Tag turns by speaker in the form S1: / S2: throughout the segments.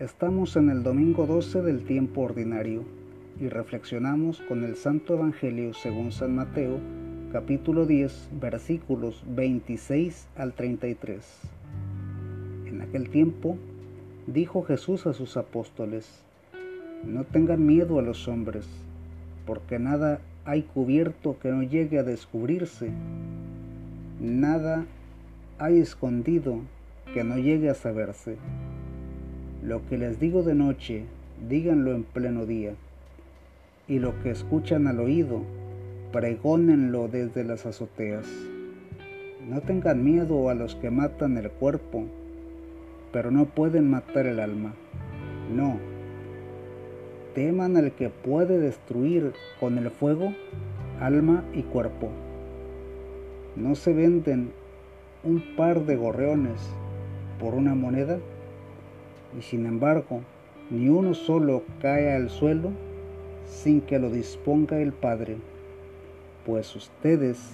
S1: Estamos en el domingo 12 del tiempo ordinario y reflexionamos con el Santo Evangelio según San Mateo, capítulo 10, versículos 26 al 33. En aquel tiempo dijo Jesús a sus apóstoles, no tengan miedo a los hombres, porque nada hay cubierto que no llegue a descubrirse, nada hay escondido que no llegue a saberse. Lo que les digo de noche, díganlo en pleno día. Y lo que escuchan al oído, pregónenlo desde las azoteas. No tengan miedo a los que matan el cuerpo, pero no pueden matar el alma. No. Teman al que puede destruir con el fuego alma y cuerpo. No se venden un par de gorreones por una moneda y sin embargo ni uno solo cae al suelo sin que lo disponga el Padre, pues ustedes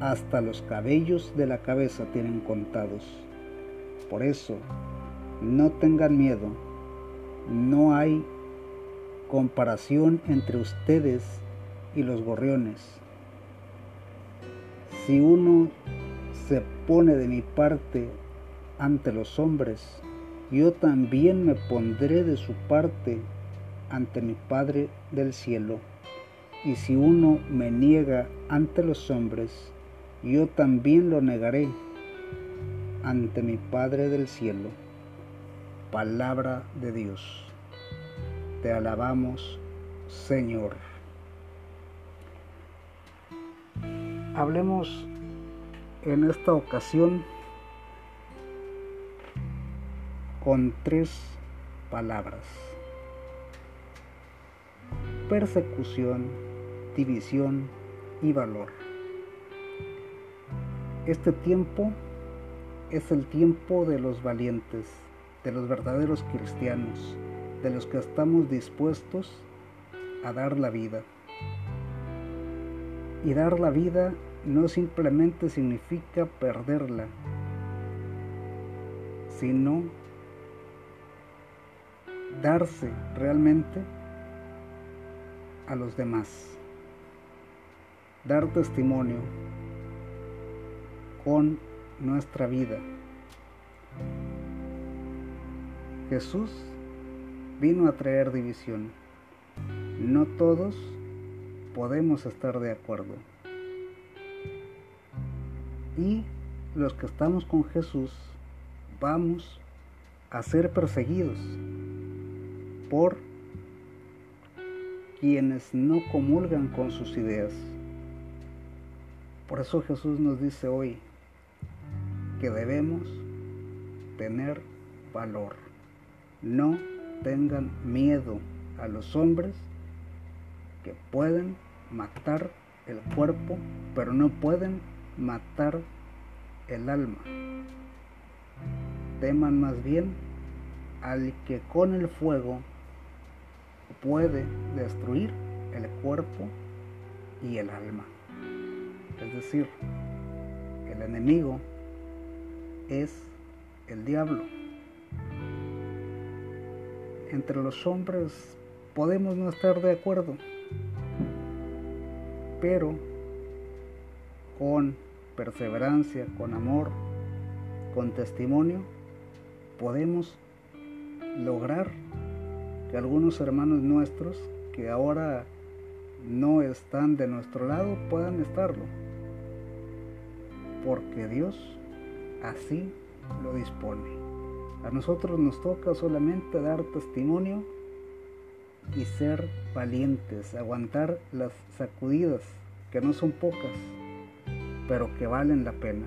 S1: hasta los cabellos de la cabeza tienen contados. Por eso, no tengan miedo, no hay comparación entre ustedes y los gorriones. Si uno se pone de mi parte ante los hombres, yo también me pondré de su parte ante mi Padre del cielo. Y si uno me niega ante los hombres, yo también lo negaré ante mi Padre del cielo. Palabra de Dios. Te alabamos, Señor. Hablemos en esta ocasión con tres palabras. Persecución, división y valor. Este tiempo es el tiempo de los valientes, de los verdaderos cristianos, de los que estamos dispuestos a dar la vida. Y dar la vida no simplemente significa perderla, sino darse realmente a los demás, dar testimonio con nuestra vida. Jesús vino a traer división. No todos podemos estar de acuerdo. Y los que estamos con Jesús vamos a ser perseguidos por quienes no comulgan con sus ideas. Por eso Jesús nos dice hoy que debemos tener valor. No tengan miedo a los hombres que pueden matar el cuerpo, pero no pueden matar el alma. Teman más bien al que con el fuego puede destruir el cuerpo y el alma. Es decir, el enemigo es el diablo. Entre los hombres podemos no estar de acuerdo, pero con perseverancia, con amor, con testimonio, podemos lograr que algunos hermanos nuestros que ahora no están de nuestro lado puedan estarlo. Porque Dios así lo dispone. A nosotros nos toca solamente dar testimonio y ser valientes, aguantar las sacudidas, que no son pocas, pero que valen la pena.